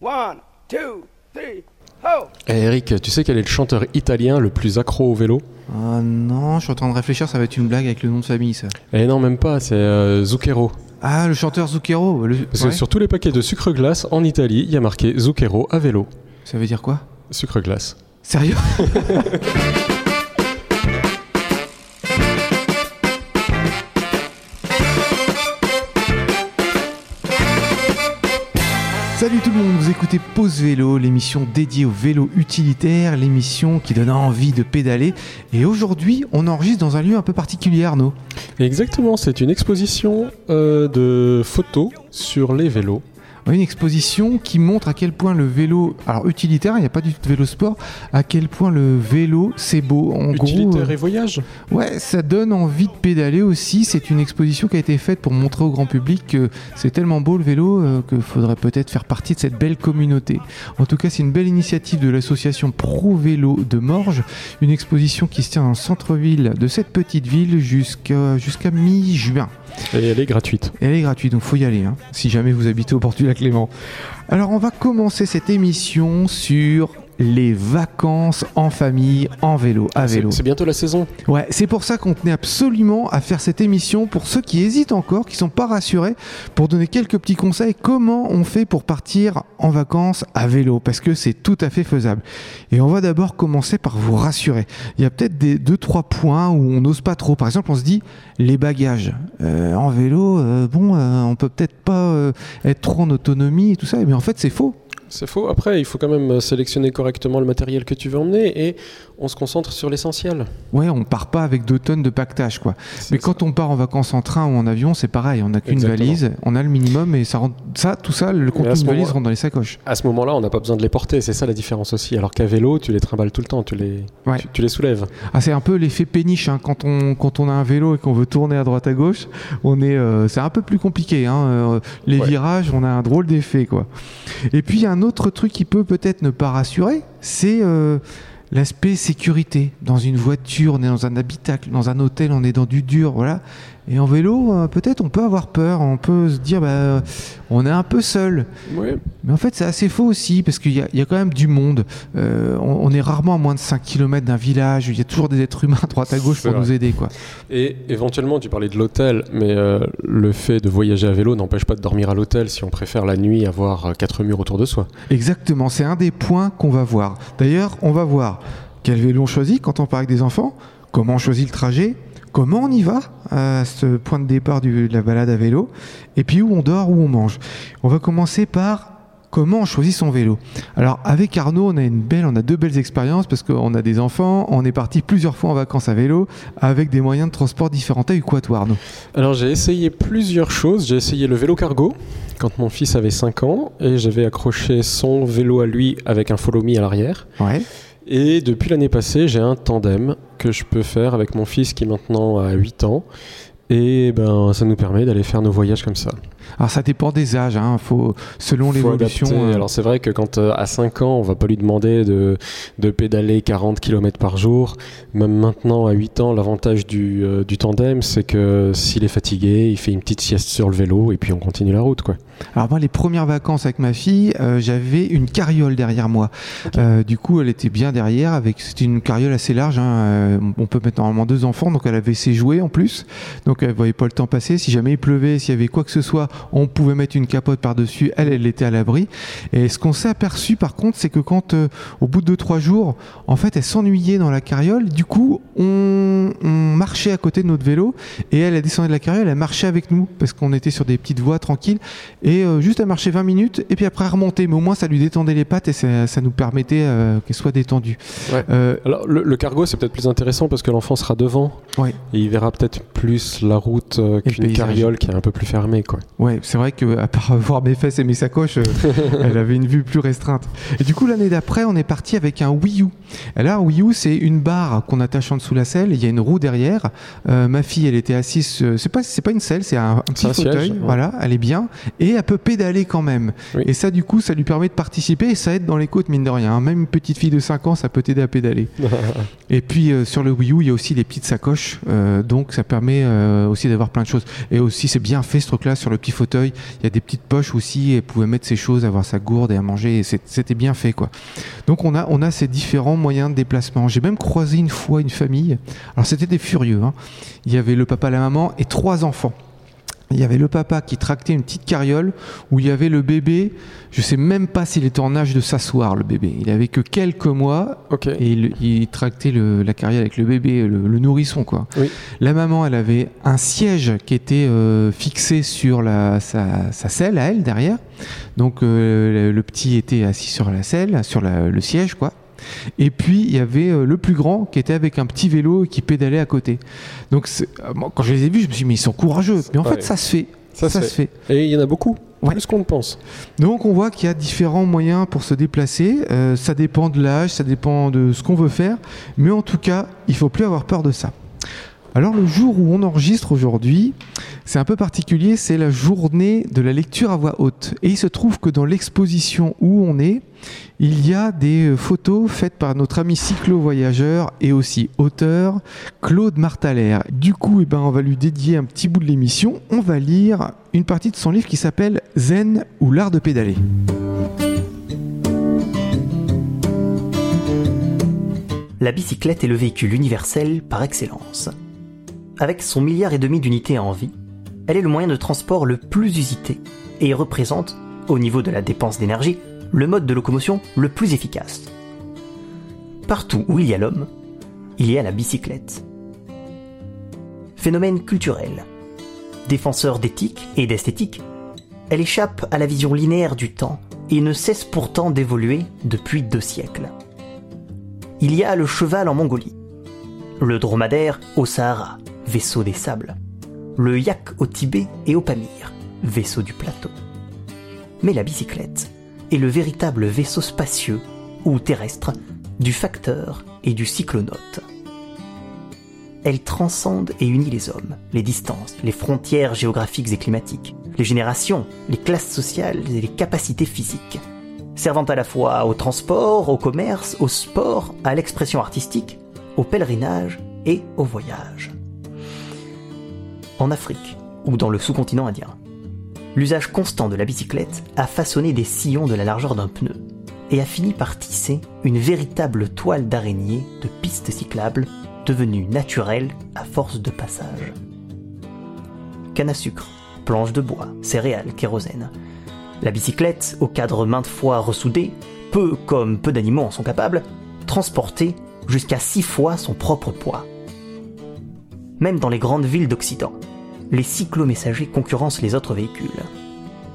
One, two, three, ho! Eh, Eric, tu sais quel est le chanteur italien le plus accro au vélo? Ah non, je suis en train de réfléchir, ça va être une blague avec le nom de famille ça. Eh non, même pas, c'est euh, Zucchero. Ah, le chanteur Zucchero. le- Parce ouais. que sur tous les paquets de sucre glace en Italie, il y a marqué Zucchero à vélo. Ça veut dire quoi? Sucre glace. Sérieux? Salut tout le monde, vous écoutez Pause Vélo, l'émission dédiée au vélo utilitaire, l'émission qui donne envie de pédaler. Et aujourd'hui, on enregistre dans un lieu un peu particulier, Arnaud. Exactement, c'est une exposition euh, de photos sur les vélos. Une exposition qui montre à quel point le vélo, alors utilitaire, il n'y a pas du tout de vélo sport, à quel point le vélo c'est beau. En Utilitaire gros, euh, et voyage. Ouais, ça donne envie de pédaler aussi. C'est une exposition qui a été faite pour montrer au grand public que c'est tellement beau le vélo euh, qu'il faudrait peut-être faire partie de cette belle communauté. En tout cas, c'est une belle initiative de l'association Pro Vélo de Morges, une exposition qui se tient dans le centre-ville de cette petite ville jusqu'à jusqu'à mi-juin. Et elle est gratuite. Elle est gratuite, donc faut y aller, hein, si jamais vous habitez au port du lac Alors on va commencer cette émission sur les vacances en famille, en vélo, à vélo. C'est bientôt la saison. Ouais, c'est pour ça qu'on tenait absolument à faire cette émission pour ceux qui hésitent encore, qui sont pas rassurés, pour donner quelques petits conseils. Comment on fait pour partir en vacances à vélo? Parce que c'est tout à fait faisable. Et on va d'abord commencer par vous rassurer. Il y a peut-être des deux trois points où on n'ose pas trop. Par exemple, on se dit les bagages Euh, en vélo. euh, bon, euh, on peut peut-être pas euh, être trop en autonomie et tout ça. Mais en fait, c'est faux. C'est faux. Après, il faut quand même sélectionner correctement le matériel que tu veux emmener et on se concentre sur l'essentiel. Ouais, on part pas avec deux tonnes de pactage, quoi. Mais quand on part en vacances en train ou en avion, c'est pareil. On n'a qu'une valise, on a le minimum et ça rentre, ça, tout ça, le contenu valise moment- rentre dans les sacoches. À ce moment-là, on n'a pas besoin de les porter. C'est ça la différence aussi. Alors qu'à vélo, tu les trimbales tout le temps. Tu les, Ouais. tu, tu les soulèves. Ah, c'est un peu l'effet péniche hein. quand on quand on a un vélo et qu'on veut tourner à droite à gauche. On est, euh, c'est un peu plus compliqué. Hein. Euh, les Ouais. virages, on a un drôle d'effet, quoi. Et puis il y a un autre truc qui peut peut-être ne pas rassurer, c'est euh, l'aspect sécurité. Dans une voiture, on est dans un habitacle, dans un hôtel, on est dans du dur, voilà. Et en vélo, euh, peut-être on peut avoir peur, on peut se dire, bah, euh, on est un peu seul. Mais en fait, c'est assez faux aussi, parce qu'il y, a- il y a quand même du monde. Euh, on, on est rarement à moins de 5 km d'un village, il y a toujours des êtres humains à droite à gauche pour vrai. nous aider. Quoi. Et éventuellement, tu parlais de l'hôtel, mais euh, le fait de voyager à vélo n'empêche pas de dormir à l'hôtel si on préfère la nuit avoir quatre murs autour de soi. Exactement, c'est un des points qu'on va voir. D'ailleurs, on va voir quel vélo on choisit quand on part avec des enfants, comment on choisit le trajet, comment on y va à ce point de départ du- de la balade à vélo, et puis où on dort, où on mange. On va commencer par comment on choisit son vélo. Alors avec Arnaud, on a une belle, on a deux belles expériences parce qu'on a des enfants, on est parti plusieurs fois en vacances à vélo avec des moyens de transport différents. T'as eu quoi toi Arnaud? Alors j'ai essayé plusieurs choses. J'ai essayé le vélo cargo quand mon fils avait 5 ans et j'avais accroché son vélo à lui avec un follow me à l'arrière. Ouais. Et depuis l'année passée, j'ai un tandem que je peux faire avec mon fils qui maintenant a 8 ans. Et ben, ça nous permet d'aller faire nos voyages comme ça. Alors ça dépend des âges, hein. Faut, selon l'évolution. euh, Alors c'est vrai que quand euh, à 5 ans, on va pas lui demander de, de pédaler 40 km par jour. Même maintenant, à 8 ans, l'avantage du, euh, du tandem, c'est que s'il est fatigué, il fait une petite sieste sur le vélo et puis on continue la route. Quoi. Alors moi, les premières vacances avec ma fille, euh, j'avais une carriole derrière moi. Euh, du coup, elle était bien derrière. Avec c'était une carriole assez large. hein, euh, on peut mettre normalement deux enfants, donc elle avait ses jouets en plus. Donc elle voyait pas le temps passer. Si jamais il pleuvait, s'il y avait quoi que ce soit, on pouvait mettre une capote par dessus. Elle, elle était à l'abri. Et ce qu'on s'est aperçu, par contre, c'est que quand au bout de deux trois jours, en fait, elle s'ennuyait dans la carriole. Du coup, on, on marchait à côté de notre vélo et elle, elle descendait de la carriole, elle marchait avec nous parce qu'on était sur des petites voies tranquilles. Et euh, juste elle marchait 20 minutes et puis après elle remontait. Mais au moins ça lui détendait les pattes et ça, ça nous permettait euh, qu'elle soit détendue. Ouais. Euh, Alors le, le cargo, c'est peut-être plus intéressant parce que l'enfant sera devant Ouais. et il verra peut-être plus la route qu'une carriole qui est un peu plus fermée. Quoi. ouais, c'est vrai que à part voir mes fesses et mes sacoches, elle avait une vue plus restreinte. Et du coup l'année d'après, on est parti avec un Wii U. Et là, un Wii U, c'est une barre qu'on attache en dessous la selle. Il y a une roue derrière. Ma fille, elle était assise. c'est pas, pas une selle, c'est un, un petit siège, fauteuil. ouais. Voilà, elle est bien et elle peut pédaler quand même. Oui. Et ça, du coup, ça lui permet de participer et ça aide dans les côtes mine de rien. hein. Même une petite fille de 5 ans, ça peut t'aider à pédaler. Et puis euh, sur le Wii U, il y a aussi les petites sacoches, euh, donc ça permet euh, aussi d'avoir plein de choses. Et aussi, c'est bien fait ce truc-là sur le petit fauteuil. Il y a des petites poches aussi. Et elle pouvait mettre ses choses, avoir sa gourde et à manger. Et c'était bien fait, quoi. Donc on a, on a ces différents moyens de déplacement. J'ai même croisé une fois une famille. Alors c'était des furieux. hein. Il y avait le papa, la maman et trois enfants. Il y avait le papa qui tractait une petite carriole où il y avait le bébé. Je sais même pas s'il était en âge de s'asseoir, le bébé. Il avait que quelques mois et il, il tractait le- la carriole avec le bébé, le, le nourrisson, quoi. Oui. La maman, elle avait un siège qui était euh, fixé sur la, sa, sa selle à elle derrière. Donc euh, le, le petit était assis sur la selle, sur la- le siège, quoi. Et puis il y avait euh, le plus grand qui était avec un petit vélo et qui pédalait à côté. Donc euh, moi, quand je les ai vus, je me suis dit mais ils sont courageux. Mais en Ouais. fait ça se fait. Ça se fait. Et il y en a beaucoup, Ouais. plus qu'on ne pense. Donc on voit qu'il y a différents moyens pour se déplacer. Euh, ça dépend de l'âge, ça dépend de ce qu'on veut faire. Mais en tout cas, il faut plus avoir peur de ça. Alors le jour où on enregistre aujourd'hui, c'est un peu particulier, c'est la journée de la lecture à voix haute. Et il se trouve que dans l'exposition où on est, il y a des euh, photos faites par notre ami cyclo-voyageur et aussi auteur Claude Martalère. Du coup, eh ben, on va lui dédier un petit bout de l'émission. On va lire une partie de son livre qui s'appelle Zen ou l'art de pédaler. La bicyclette est le véhicule universel par excellence. Avec son milliard et demi d'unités en vie, elle est le moyen de transport le plus usité et représente, au niveau de la dépense d'énergie, le mode de locomotion le plus efficace. Partout où il y a l'homme, il y a la bicyclette. Phénomène culturel. Défenseur d'éthique et d'esthétique, elle échappe à la vision linéaire du temps et ne cesse pourtant d'évoluer depuis deux siècles il y a le cheval en Mongolie, le dromadaire au Sahara, vaisseau des sables, le yak au Tibet et au Pamir, vaisseau du plateau. Mais la bicyclette est le véritable vaisseau spacieux ou terrestre du facteur et du cyclonaute. Elle transcende et unit les hommes, les distances, les frontières géographiques et climatiques, les générations, les classes sociales et les capacités physiques servant à la fois au transport, au commerce, au sport, à l'expression artistique, au pèlerinage et au voyage. En Afrique, ou dans le sous-continent indien, l'usage constant de la bicyclette a façonné des sillons de la largeur d'un pneu et a fini par tisser une véritable toile d'araignée de pistes cyclables devenues naturelles à force de passage. Canne à sucre, planches de bois, céréales, kérosène, la bicyclette, au cadre maintes fois ressoudé, peut, comme peu d'animaux en sont capables, transporter jusqu'à six fois son propre poids. Même dans les grandes villes d'Occident, les cyclomessagers concurrencent les autres véhicules.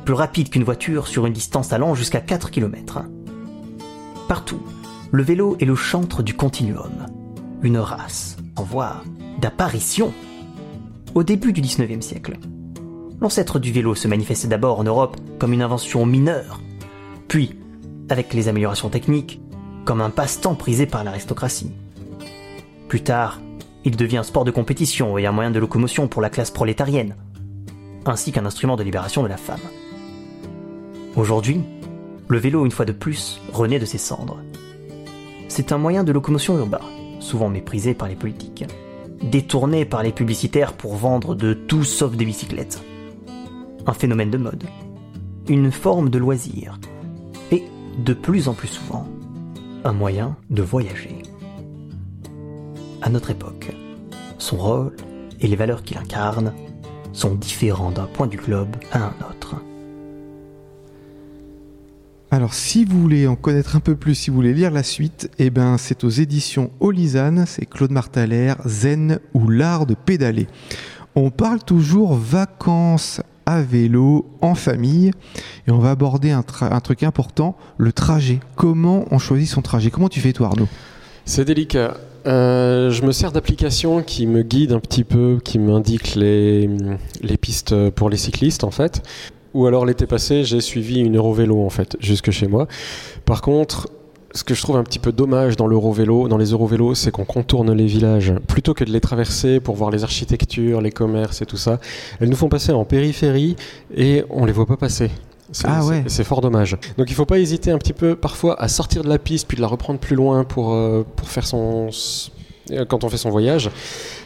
Plus rapides qu'une voiture sur une distance allant jusqu'à 4 km. Partout, le vélo est le chantre du continuum. Une race, en voie d'apparition. Au début du 19e siècle, l'ancêtre du vélo se manifestait d'abord en Europe comme une invention mineure, puis, avec les améliorations techniques, comme un passe-temps prisé par l'aristocratie. Plus tard, il devient un sport de compétition et un moyen de locomotion pour la classe prolétarienne, ainsi qu'un instrument de libération de la femme. Aujourd'hui, le vélo, une fois de plus, renaît de ses cendres. C'est un moyen de locomotion urbain, souvent méprisé par les politiques, détourné par les publicitaires pour vendre de tout sauf des bicyclettes un phénomène de mode, une forme de loisir, et, de plus en plus souvent, un moyen de voyager. À notre époque, son rôle et les valeurs qu'il incarne sont différents d'un point du globe à un autre. Alors, si vous voulez en connaître un peu plus, si vous voulez lire la suite, eh ben, c'est aux éditions Olisane, c'est Claude Martalère, Zen ou l'art de pédaler. On parle toujours vacances à vélo, en famille, et on va aborder un, un truc important, le trajet. Comment on choisit son trajet? Comment tu fais toi, Arnaud? C'est délicat. Euh, je me sers d'applications qui me guident un petit peu, qui m'indiquent les, pistes pour les cyclistes en fait. Ou alors l'été passé, j'ai suivi une Eurovélo en fait, jusque chez moi. Par contre, ce que je trouve un petit peu dommage dans l'Eurovélo, dans les Eurovélos, c'est qu'on contourne les villages plutôt que de les traverser pour voir les architectures, les commerces et tout ça. Elles nous font passer en périphérie et on les voit pas passer. C'est, Ah ouais. c'est- fort dommage. Donc il faut pas hésiter un petit peu parfois à sortir de la piste puis de la reprendre plus loin pour, euh, pour faire son, quand on fait son voyage.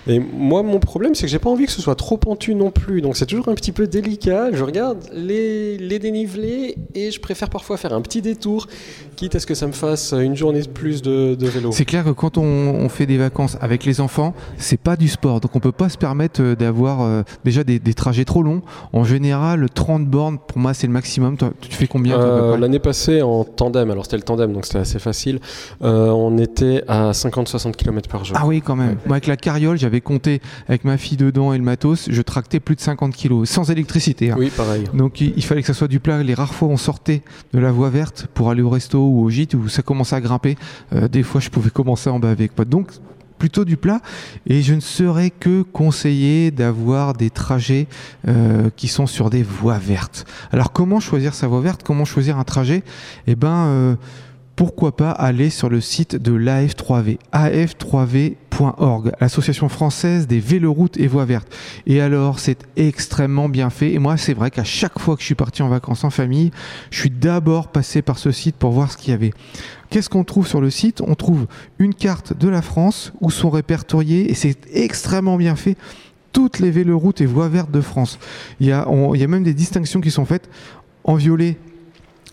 Et moi, mon problème, c'est que j'ai pas envie que ce soit trop pentu non plus. Donc c'est toujours un petit peu délicat. Je regarde les, les dénivelés et je préfère parfois faire un petit détour, quitte à ce que ça me fasse une journée de plus de, de vélo. C'est clair que quand on, on fait des vacances avec les enfants, c'est pas du sport. Donc on peut pas se permettre euh, d'avoir euh, déjà des, des trajets trop longs. En général, 30 bornes, pour moi, c'est le maximum. Toi, tu fais combien Euh, L'année passée en tandem, alors c'était le tandem donc c'était assez facile, euh, on était à 50-60 km par jour. Ah oui, quand même. Moi, avec la carriole, j'avais compté avec ma fille dedans et le matos, je tractais plus de 50 kilos, sans électricité. hein. Oui, pareil. Donc il, il fallait que ça soit du plat. Les rares fois où on sortait de la voie verte pour aller au resto ou au gîte où ça commençait à grimper, euh, des fois je pouvais commencer en bas avec. quoi. Donc plutôt du plat et je ne serais que conseillé d'avoir des trajets euh, qui sont sur des voies vertes. Alors comment choisir sa voie verte? Comment choisir un trajet? Eh ben euh, pourquoi pas aller sur le site de l'AF3V, af3v.org, l'association française des véloroutes et voies vertes. Et alors, c'est extrêmement bien fait. Et moi, c'est vrai qu'à chaque fois que je suis parti en vacances en famille, je suis d'abord passé par ce site pour voir ce qu'il y avait. Qu'est-ce qu'on trouve sur le site? On trouve une carte de la France où sont répertoriées, et c'est extrêmement bien fait, toutes les véloroutes et voies vertes de France. Il y a, même des distinctions qui sont faites en violet.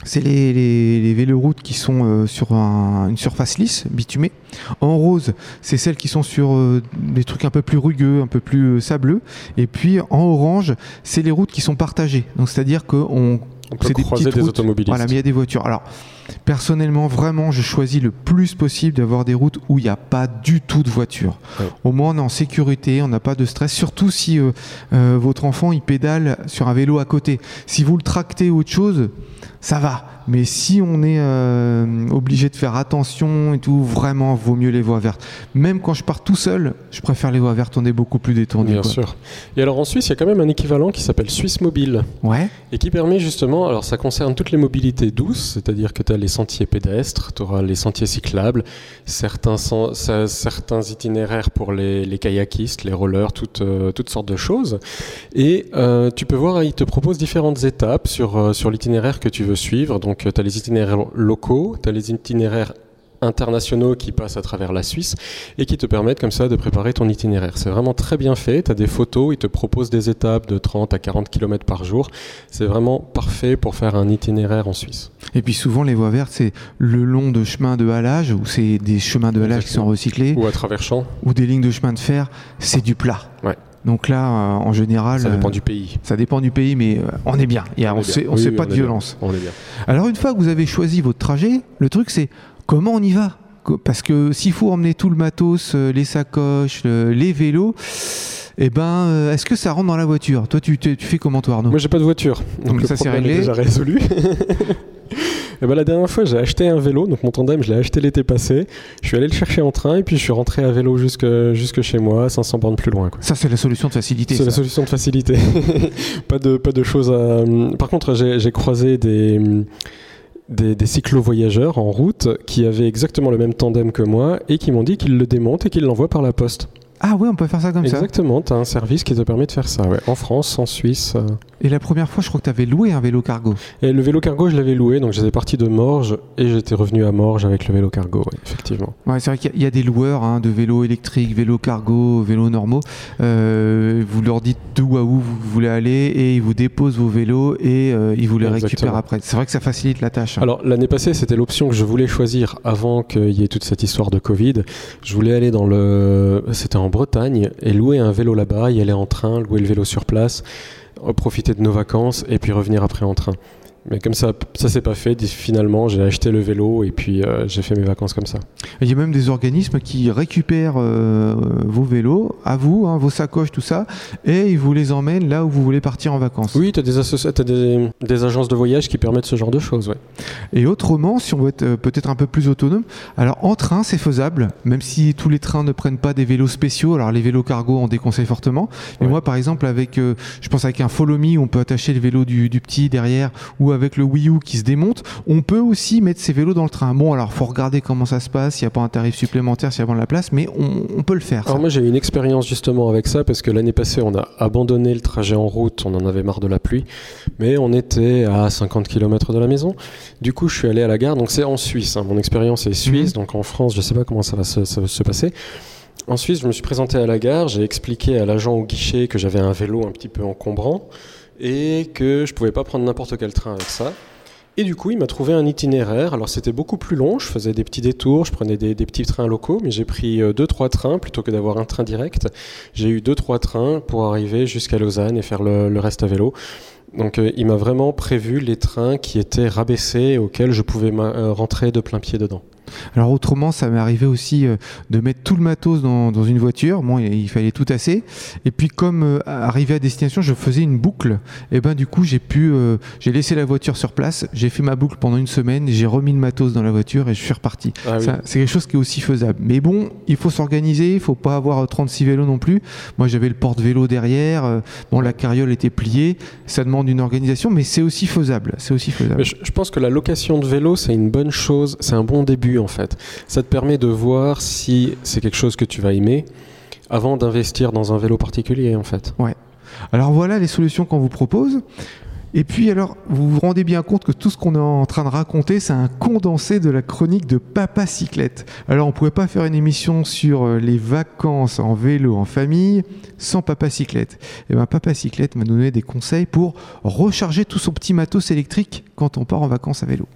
C'est les, les, les véloroutes qui sont euh, sur un- une surface lisse, bitumée. En rose, c'est celles qui sont sur euh, des trucs un peu plus rugueux, un peu plus euh, sableux. Et puis en orange, c'est les routes qui sont partagées. Donc c'est-à-dire qu'on On peut des croiser des routes. automobilistes. voilà, mais il y a des voitures. Alors, personnellement, vraiment, je choisis le plus possible d'avoir des routes où il n'y a pas du tout de voitures. Ouais. Au moins, on est en sécurité, on n'a pas de stress. Surtout si euh, euh, votre enfant il pédale sur un vélo à côté. Si vous le tractez ou autre chose, ça va. Mais si on est euh, obligé de faire attention et tout, vraiment, vaut mieux les voies vertes. Même quand je pars tout seul, je préfère les voies vertes. On est beaucoup plus détendu. Bien quoi. sûr. Et alors en Suisse, il y a quand même un équivalent qui s'appelle Suisse Mobile Ouais. et qui permet justement, alors ça concerne toutes les mobilités douces, c'est-à-dire que tu as les sentiers pédestres, tu auras les sentiers cyclables, certains, certains itinéraires pour les, les kayakistes, les rollers, toutes, euh, toutes sortes de choses. Et euh, tu peux voir, ils te proposent différentes étapes sur, sur l'itinéraire que tu veux suivre. Donc tu as les itinéraires locaux, tu as les itinéraires internationaux qui passent à travers la Suisse et qui te permettent comme ça de préparer ton itinéraire. C'est vraiment très bien fait, tu as des photos, ils te proposent des étapes de 30 à 40 km par jour. C'est vraiment parfait pour faire un itinéraire en Suisse. Et puis souvent, les voies vertes, c'est le long de chemins de halage, ou c'est des chemins de halage qui sont recyclés, Ou à travers champs, ou des lignes de chemin de fer, c'est du plat. Ouais. Donc là, euh, en général, ça dépend euh, du pays. ça dépend du pays, mais euh, on est bien. Il y a- On bien. sait, on Oui, sait oui, pas on de bien. violence. On est bien. Alors une fois que vous avez choisi votre trajet, le truc c'est comment on y va? Parce que s'il faut emmener tout le matos, les sacoches, le- les vélos, eh ben, est-ce que ça rentre dans la voiture? Toi, tu, tu- tu fais comment toi, Arnaud? Moi, j'ai pas de voiture. Donc, Donc le ça, c'est problème est réglé. déjà résolu. Et ben, la dernière fois, j'ai acheté un vélo. Donc, mon tandem, je l'ai acheté l'été passé. Je suis allé le chercher en train et puis je suis rentré à vélo jusque, jusque chez moi, 500 bornes plus loin. Quoi. Ça, c'est la solution de facilité. C'est la solution de facilité. pas, de, pas de choses à. Par contre, j'ai croisé des, des, des cyclo-voyageurs en route qui avaient exactement le même tandem que moi et qui m'ont dit qu'ils le démontent et qu'ils l'envoient par la poste. Ah ouais, on peut faire ça comme ça. Exactement, tu as un service qui te permet de faire ça. Ouais. En France, en Suisse. euh. Et la première fois, je crois que tu avais loué un vélo cargo. Et le vélo cargo, je l'avais loué, donc j'étais parti de Morges et j'étais revenu à Morges avec le vélo cargo, ouais, effectivement. Ouais, c'est vrai qu'il y a- il y, a des loueurs hein, de vélos électriques, vélos cargo, vélos normaux. Euh, vous leur dites d'où à où vous voulez aller et ils vous déposent vos vélos et euh, ils vous les Exactement. récupèrent après. C'est vrai que ça facilite la tâche. hein. Alors l'année passée, c'était l'option que je voulais choisir avant qu'il y ait toute cette histoire de Covid. Je voulais aller dans le, c'était en Bretagne et louer un vélo là-bas, y aller en train, louer le vélo sur place, profiter de nos vacances et puis revenir après en train. Mais comme ça, ça s'est pas fait. Finalement, j'ai acheté le vélo et puis euh, j'ai fait mes vacances comme ça. Il y a même des organismes qui récupèrent euh, vos vélos, à vous, hein, vos sacoches, tout ça, et ils vous les emmènent là où vous voulez partir en vacances. Oui, tu as, des, agences de voyage qui permettent ce genre de choses. Ouais. Et autrement, si on veut être euh, peut-être un peu plus autonome, alors en train c'est faisable, même si tous les trains ne prennent pas des vélos spéciaux. Alors les vélos cargo on déconseille fortement. Mais moi par exemple avec, je pense avec un Follow Me, on peut attacher le vélo du, du petit derrière, ou avec le Wii U qui se démonte, on peut aussi mettre ses vélos dans le train. Bon alors faut regarder comment ça se passe, s'il n'y a pas un tarif supplémentaire, s'il y a pas de la place, mais on, on peut le faire. ça. Alors moi j'ai eu une expérience justement avec ça parce que l'année passée on a abandonné le trajet en route, on en avait marre de la pluie, mais on était à 50 km de la maison. Du coup je suis allé à la gare, donc c'est en Suisse, hein. mon expérience est suisse, donc en France je sais pas comment ça va se, ça va se passer. Ensuite, je me suis présenté à la gare, j'ai expliqué à l'agent au guichet que j'avais un vélo un petit peu encombrant et que je pouvais pas prendre n'importe quel train avec ça. Et du coup, il m'a trouvé un itinéraire. Alors, c'était beaucoup plus long. Je faisais des petits détours, je prenais des, petits trains locaux, mais j'ai pris euh, deux, trois trains plutôt que d'avoir un train direct. J'ai eu deux, trois trains pour arriver jusqu'à Lausanne et faire le, reste à vélo. Donc, euh, il m'a vraiment prévu les trains qui étaient rabaissés et auxquels je pouvais euh, rentrer de plein pied dedans. Alors autrement, ça m'est arrivé aussi euh, de mettre tout le matos dans, une voiture. Bon, il fallait tout tasser. Et puis comme euh, arrivé à destination, je faisais une boucle. Et ben du coup, j'ai pu, euh, j'ai laissé la voiture sur place. J'ai fait ma boucle pendant une semaine. J'ai remis le matos dans la voiture et je suis reparti. Ah c'est quelque chose qui est aussi faisable. Mais bon, il faut s'organiser. Il faut pas avoir 36 vélos non plus. Moi, j'avais le porte-vélo derrière. bon, la carriole était pliée. Ça demande une organisation, mais c'est aussi faisable. C'est aussi faisable. Je, je pense que la location de vélo, c'est une bonne chose. C'est un bon début en fait. Ça te permet de voir si c'est quelque chose que tu vas aimer avant d'investir dans un vélo particulier en fait. Ouais. Alors voilà les solutions qu'on vous propose. Et puis alors, vous vous rendez bien compte que tout ce qu'on est en train de raconter, c'est un condensé de la chronique de Papa Cyclette. Alors on pouvait pas faire une émission sur euh, les vacances en vélo en famille sans Papa Cyclette. Et ben Papa Cyclette m'a donné des conseils pour recharger tout son petit matos électrique quand on part en vacances à vélo.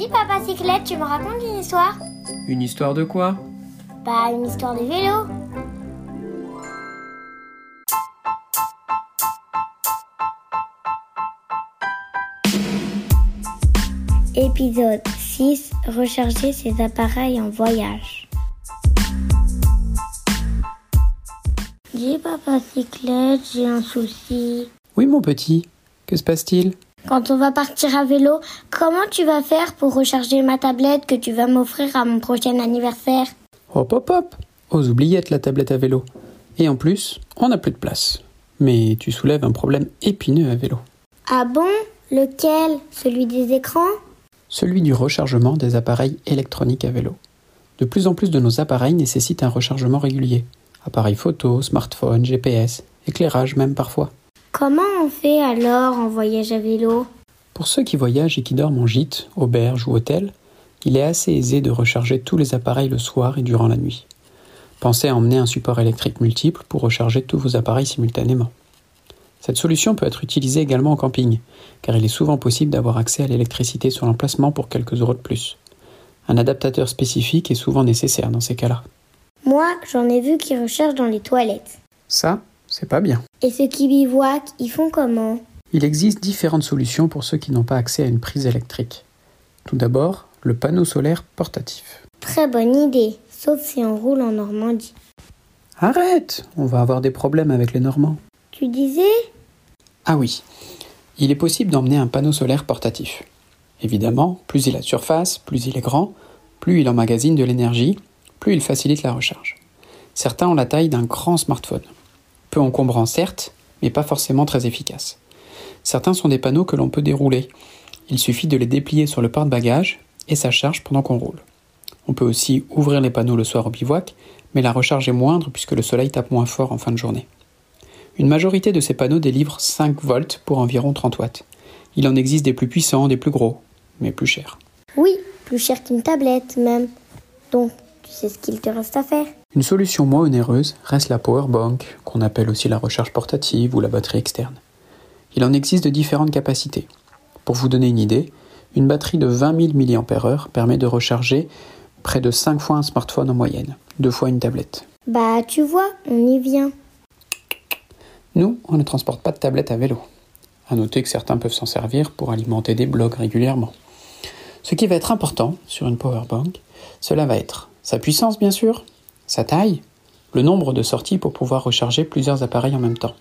Dis papa cyclette, tu me racontes une histoire Une histoire de quoi? Bah une histoire de vélo. Épisode 6 Recharger ses appareils en voyage. Dis papa cyclette, j'ai un souci. Oui mon petit, que se passe-t-il? Quand on va partir à vélo, comment tu vas faire pour recharger ma tablette que tu vas m'offrir à mon prochain anniversaire? Hop hop hop Aux oubliettes la tablette à vélo. Et en plus, on n'a plus de place. Mais tu soulèves un problème épineux à vélo. Ah bon? Lequel? Celui des écrans? Celui du rechargement des appareils électroniques à vélo. De plus en plus de nos appareils nécessitent un rechargement régulier. Appareils photo, smartphone, GPS, éclairage même parfois. Comment on fait alors en voyage à vélo? Pour ceux qui voyagent et qui dorment en gîte, auberge ou hôtel, il est assez aisé de recharger tous les appareils le soir et durant la nuit. Pensez à emmener un support électrique multiple pour recharger tous vos appareils simultanément. Cette solution peut être utilisée également en camping, car il est souvent possible d'avoir accès à l'électricité sur l'emplacement pour quelques euros de plus. Un adaptateur spécifique est souvent nécessaire dans ces cas-là. Moi, j'en ai vu qui rechargent dans les toilettes. Ça, c'est pas bien. Et ceux qui bivouaquent, ils font comment? Il existe différentes solutions pour ceux qui n'ont pas accès à une prise électrique. Tout d'abord, le panneau solaire portatif. Très bonne idée, sauf si on roule en Normandie. Arrête On va avoir des problèmes avec les Normands. Tu disais? Ah oui, il est possible d'emmener un panneau solaire portatif. Évidemment, plus il a de surface, plus il est grand, plus il emmagasine de l'énergie, plus il facilite la recharge. Certains ont la taille d'un grand smartphone peu encombrant certes, mais pas forcément très efficace. Certains sont des panneaux que l'on peut dérouler. Il suffit de les déplier sur le porte-bagages et ça charge pendant qu'on roule. On peut aussi ouvrir les panneaux le soir au bivouac, mais la recharge est moindre puisque le soleil tape moins fort en fin de journée. Une majorité de ces panneaux délivrent 5 volts pour environ 30 watts. Il en existe des plus puissants, des plus gros, mais plus chers. Oui, plus cher qu'une tablette même. Donc, tu sais ce qu'il te reste à faire. Une solution moins onéreuse reste la powerbank, qu'on appelle aussi la recharge portative ou la batterie externe. Il en existe de différentes capacités. Pour vous donner une idée, une batterie de 20 000 mAh permet de recharger près de 5 fois un smartphone en moyenne, deux fois une tablette. Bah tu vois, on y vient. Nous, on ne transporte pas de tablette à vélo. À noter que certains peuvent s'en servir pour alimenter des blogs régulièrement. Ce qui va être important sur une powerbank, cela va être sa puissance bien sûr, sa taille, le nombre de sorties pour pouvoir recharger plusieurs appareils en même temps.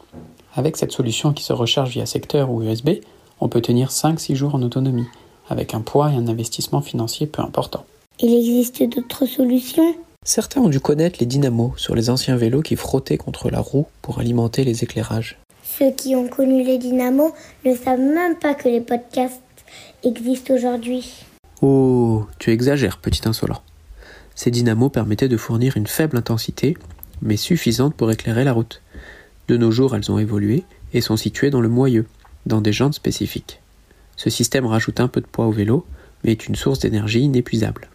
Avec cette solution qui se recharge via secteur ou USB, on peut tenir 5-6 jours en autonomie, avec un poids et un investissement financier peu important. Il existe d'autres solutions? Certains ont dû connaître les dynamos sur les anciens vélos qui frottaient contre la roue pour alimenter les éclairages. Ceux qui ont connu les dynamos ne savent même pas que les podcasts existent aujourd'hui. Oh, tu exagères, petit insolent. Ces dynamos permettaient de fournir une faible intensité, mais suffisante pour éclairer la route. De nos jours, elles ont évolué et sont situées dans le moyeu, dans des jantes spécifiques. Ce système rajoute un peu de poids au vélo, mais est une source d'énergie inépuisable.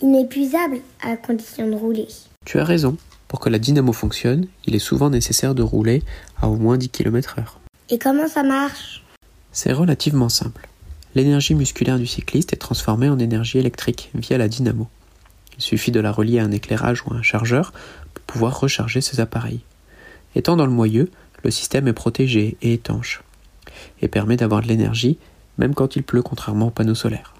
inépuisable à condition de rouler. Tu as raison. Pour que la dynamo fonctionne, il est souvent nécessaire de rouler à au moins 10 km/h. Et comment ça marche? C'est relativement simple. L'énergie musculaire du cycliste est transformée en énergie électrique via la dynamo. Il suffit de la relier à un éclairage ou à un chargeur pour pouvoir recharger ses appareils. Étant dans le moyeu, le système est protégé et étanche et permet d'avoir de l'énergie même quand il pleut contrairement aux panneaux solaires.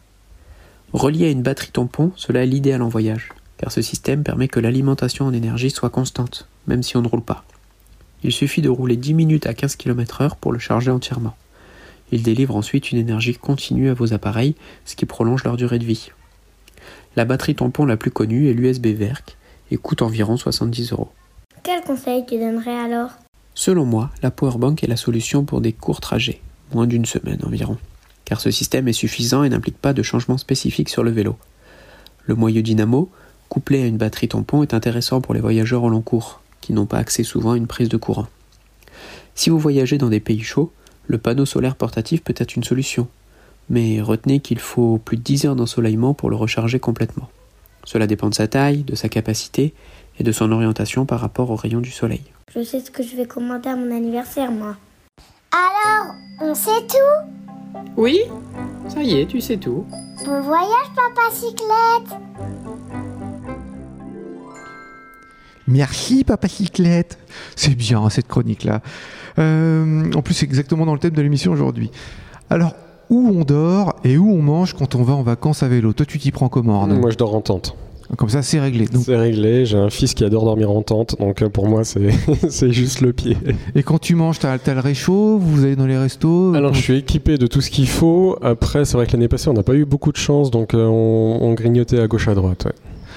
Relié à une batterie tampon, cela est l'idéal en voyage, car ce système permet que l'alimentation en énergie soit constante, même si on ne roule pas. Il suffit de rouler 10 minutes à 15 km/h pour le charger entièrement. Il délivre ensuite une énergie continue à vos appareils, ce qui prolonge leur durée de vie. La batterie tampon la plus connue est l'USB VERC et coûte environ 70 euros. Quel conseil tu donnerais alors? Selon moi, la powerbank est la solution pour des courts trajets, moins d'une semaine environ, car ce système est suffisant et n'implique pas de changement spécifique sur le vélo. Le moyeu dynamo, couplé à une batterie tampon, est intéressant pour les voyageurs au long cours, qui n'ont pas accès souvent à une prise de courant. Si vous voyagez dans des pays chauds, le panneau solaire portatif peut être une solution, mais retenez qu'il faut plus de 10 heures d'ensoleillement pour le recharger complètement. Cela dépend de sa taille, de sa capacité et de son orientation par rapport aux rayons du soleil. Je sais ce que je vais commander à mon anniversaire, moi. Alors, on sait tout? Oui, ça y est, tu sais tout. Bon voyage, papa cyclette Merci, Papa Cyclette. C'est bien, cette chronique-là. Euh, en plus, c'est exactement dans le thème de l'émission aujourd'hui. Alors, où on dort et où on mange quand on va en vacances à vélo Toi, tu t'y prends comment, Arnaud Moi, je dors en tente. Comme ça, c'est réglé. C'est réglé. J'ai un fils qui adore dormir en tente, donc euh, pour moi, c'est juste le pied. et quand tu manges, t'as as le réchaud Vous allez dans les restos Alors, je suis équipé de tout ce qu'il faut. Après, c'est vrai que l'année passée, on n'a pas eu beaucoup de chance, donc euh, on, on grignotait à gauche à droite. ouais.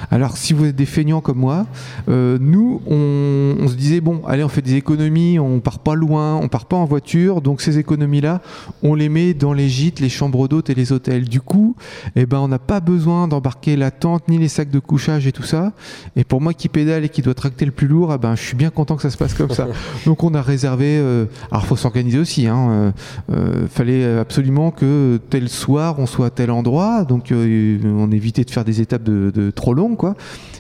Alors, si vous êtes des feignants comme moi, euh, nous, on, on se disait bon, allez, on fait des économies, on part pas loin, on part pas en voiture, donc ces économies-là, on les met dans les gîtes, les chambres d'hôtes et les hôtels. Du coup, eh ben, on n'a pas besoin d'embarquer la tente ni les sacs de couchage et tout ça. Et pour moi qui pédale et qui doit tracter le plus lourd, eh ben, je suis bien content que ça se passe comme ça. donc, on a réservé. euh, alors, faut s'organiser aussi. Hein, euh, euh, fallait absolument que tel soir, on soit à tel endroit. Donc, euh, on évitait de faire des étapes de, de trop longues, quoi.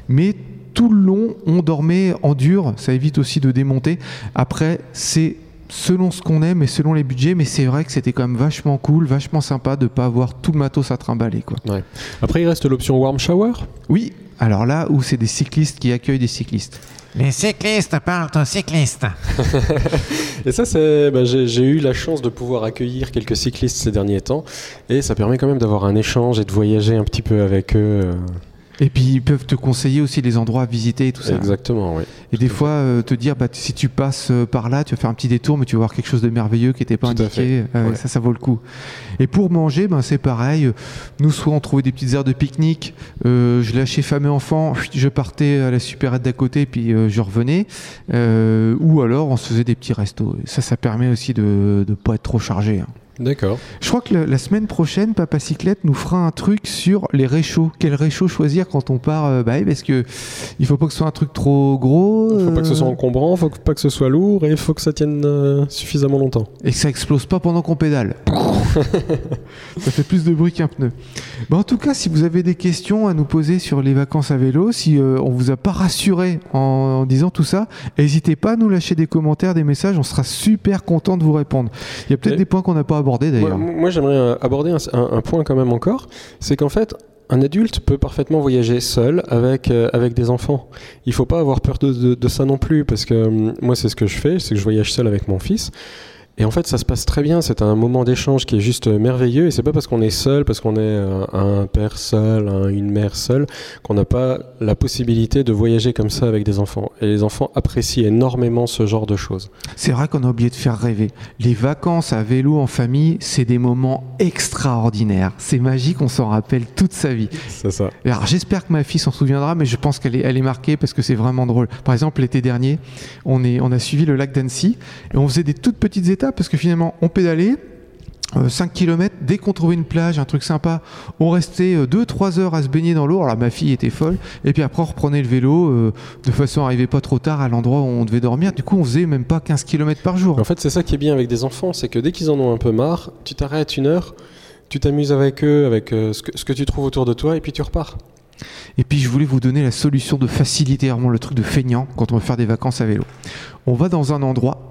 Mais tout le long, on dormait en dur. Ça évite aussi de démonter. Après, c'est selon ce qu'on aime et selon les budgets, mais c'est vrai que c'était quand même vachement cool, vachement sympa de pas avoir tout le matos à trimballer, quoi. Après, il reste l'option warm shower? Oui, alors là où c'est des cyclistes qui accueillent des cyclistes. Les cyclistes parlent aux cyclistes. Et ça, c'est, bah, j'ai j'ai eu la chance de pouvoir accueillir quelques cyclistes ces derniers temps, et ça permet quand même d'avoir un échange et de voyager un petit peu avec eux. Et puis ils peuvent te conseiller aussi les endroits à visiter et tout ça. Exactement, oui. Et des fois euh, te dire bah, si tu passes euh, par là, tu vas faire un petit détour, mais tu vas voir quelque chose de merveilleux qui n'était pas Tout indiqué. fait, Euh, ouais. Ça, ça vaut le coup. Et pour manger, ben, c'est pareil. Nous, soit on trouvait des petites aires de pique-nique, euh, je lâchais femme et enfant, je partais à la supérette d'à côté, puis je revenais. Ou alors on se faisait des petits restos. Ça, ça permet aussi de ne pas être trop chargé. hein. D'accord. Je crois que la, la semaine prochaine, Papa Cyclette nous fera un truc sur les réchauds. Quel réchaud choisir quand on part euh, bah Parce que il faut pas que ce soit un truc trop gros. Faut pas que ce soit euh, encombrant, faut pas que ce soit lourd, et il faut que ça tienne euh, suffisamment longtemps. et que ça explose pas pendant qu'on pédale. ça fait plus de bruit qu'un pneu. Bah, en tout cas, si vous avez des questions à nous poser sur les vacances à vélo, si euh, on vous a pas rassuré en, en disant tout ça, n'hésitez pas à nous lâcher des commentaires, des messages. On sera super content de vous répondre. Il y a peut-être des points qu'on n'a pas abordés d'ailleurs. moi, j'aimerais euh, aborder un, un- un point quand même encore, c'est qu'en fait, un adulte peut parfaitement voyager seul avec, euh, avec des enfants. Il faut pas avoir peur de, de- de ça non plus, parce que hum, moi, c'est ce que je fais, c'est que je voyage seul avec mon fils. Et en fait, ça se passe très bien. C'est un moment d'échange qui est juste euh, merveilleux. Et c'est pas parce qu'on est seul, parce qu'on est euh, un père seul, un- une mère seule, qu'on n'a pas la possibilité de voyager comme ça avec des enfants. Et les enfants apprécient énormément ce genre de choses. C'est vrai qu'on a oublié de faire rêver. Les vacances à vélo en famille, c'est des moments extraordinaires. C'est magique, on s'en rappelle toute sa vie. C'est ça. Alors j'espère que ma fille s'en souviendra, mais je pense qu'elle est, elle est marquée parce que c'est vraiment drôle. Par exemple, l'été dernier, on, est, on a suivi le lac d'Annecy et on faisait des toutes petites étapes parce que finalement, on pédalait. 5 km, dès qu'on trouvait une plage, un truc sympa, on restait 2-3 heures à se baigner dans l'eau. Alors ma fille était folle. Et puis après, on reprenait le vélo euh, de façon à arriver pas trop tard à l'endroit où on devait dormir. Du coup, on faisait même pas 15 km par jour. En fait, c'est ça qui est bien avec des enfants, c'est que dès qu'ils en ont un peu marre, tu t'arrêtes une heure, tu t'amuses avec eux, avec euh, ce, que, ce que tu trouves autour de toi, et puis tu repars. Et puis je voulais vous donner la solution de faciliter vraiment le truc de feignant quand on veut faire des vacances à vélo. On va dans un endroit.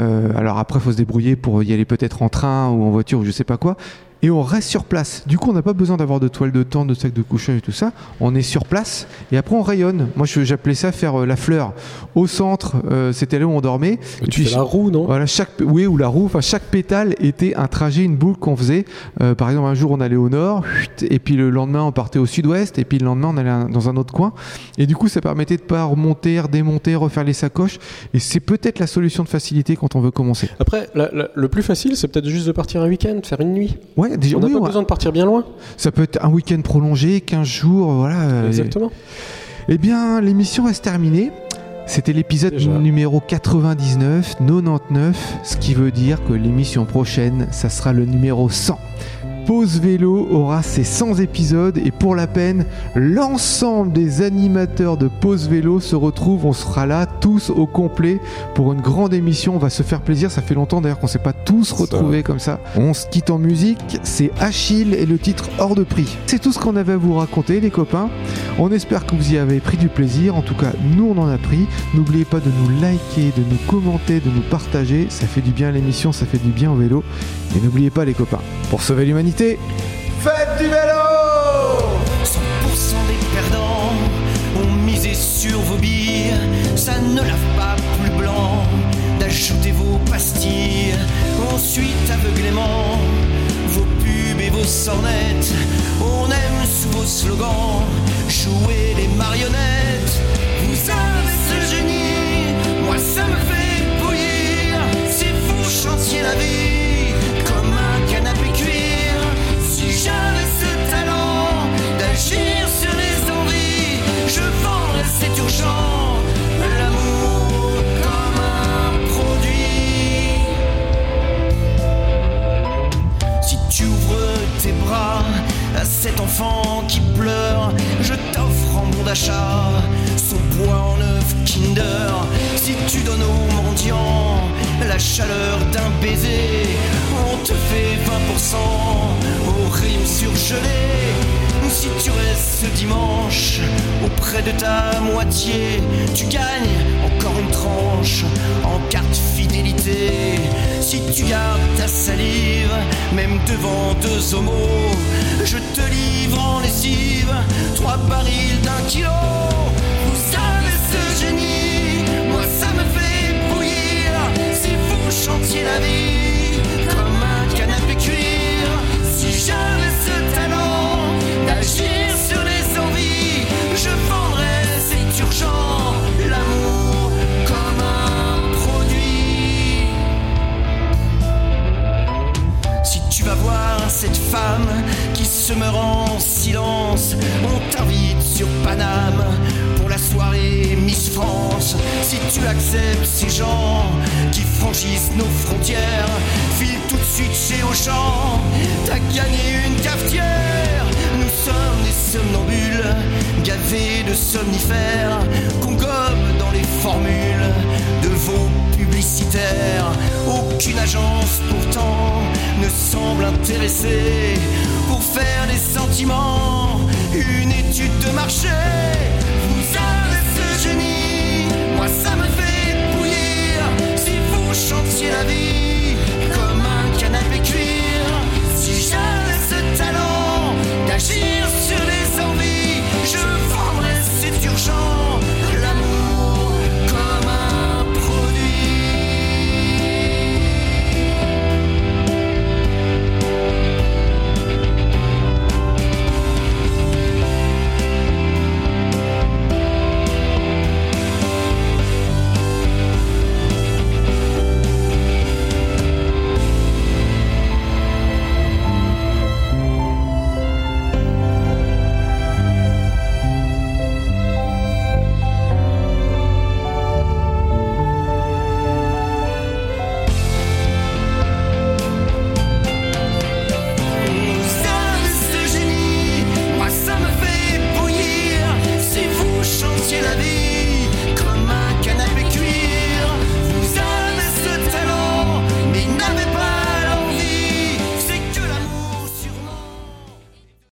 Euh, alors après, faut se débrouiller pour y aller peut-être en train ou en voiture ou je sais pas quoi. Et on reste sur place. Du coup, on n'a pas besoin d'avoir de toile de tente, de sac de couchage et tout ça. On est sur place et après on rayonne. Moi, j'appelais ça faire euh, la fleur. Au centre, euh, c'était là où on dormait. Et Tu fais la roue, non? Voilà, chaque, oui, ou la roue, enfin, chaque pétale était un trajet, une boucle qu'on faisait. Euh, par exemple, un jour, on allait au nord, et puis le lendemain, on partait au sud-ouest, et puis le lendemain, on allait dans un autre coin. Et du coup, ça permettait de pas remonter, redémonter, refaire les sacoches. Et c'est peut-être la solution de facilité quand on veut commencer. Après, la- la- le plus facile, c'est peut-être juste de partir un week-end, faire une nuit. Ouais, déjà, On n'a oui, pas ouais. besoin de partir bien loin. ça peut être un week-end prolongé, 15 jours, voilà. euh, Exactement. Eh bien, l'émission va se terminer. C'était l'épisode numéro 99, 99, ce qui veut dire que l'émission prochaine, ça sera le numéro 100. Pause Vélo aura ses 100 épisodes et pour la peine, l'ensemble des animateurs de Pause Vélo se retrouvent. On sera là tous au complet pour une grande émission. On va se faire plaisir. Ça fait longtemps d'ailleurs qu'on ne s'est pas tous retrouvés comme ça. On se quitte en musique. C'est Achille et le titre hors de prix. C'est tout ce qu'on avait à vous raconter, les copains. On espère que vous y avez pris du plaisir. En tout cas, nous, on en a pris. N'oubliez pas de nous liker, de nous commenter, de nous partager. Ça fait du bien à l'émission, ça fait du bien au vélo. Et n'oubliez pas, les copains, pour sauver l'humanité, faites du vélo 100% des perdants ont misé sur vos billes. Ça ne lave pas plus blanc d'ajouter vos pastilles. Ensuite, aveuglément, On aime sous vos slogans jouer les marionnettes. Vous avez ce génie, moi ça me fait bouillir. Si vous chantiez la vie comme un canapé cuir, si j'avais ce talent d'agir sur les envies, je vendrais, c'est urgent, Ouvres tes bras à cet enfant qui pleure, je t'offre en bon d'achat son poids en œuf Kinder. Si tu donnes aux mendiants la chaleur d'un baiser, on te fait 20% aux rimes surgelées. Si tu restes ce dimanche auprès de ta moitié, tu gagnes encore une tranche en carte fidélité. Si tu gardes ta salive, même devant deux homos, je te livre en lessive trois barils d'un kilo. Vous avez ce génie, moi ça me fait bouillir. Si vous chantiez la vie qui se meurt en silence, on t'invite sur Paname pour la soirée Miss France. Si tu acceptes ces gens qui franchissent nos frontières, file tout de suite chez Auchan, t'as gagné une cafetière. Nous sommes des somnambules, gavés de somnifères, qu'on gobe dans les formules de vos publicitaires. Aucune agence pourtant ne semble intéressée pour faire des sentiments une étude de marché. Vous avez ce génie, moi ça me fait bouillir si vous chantiez la vie.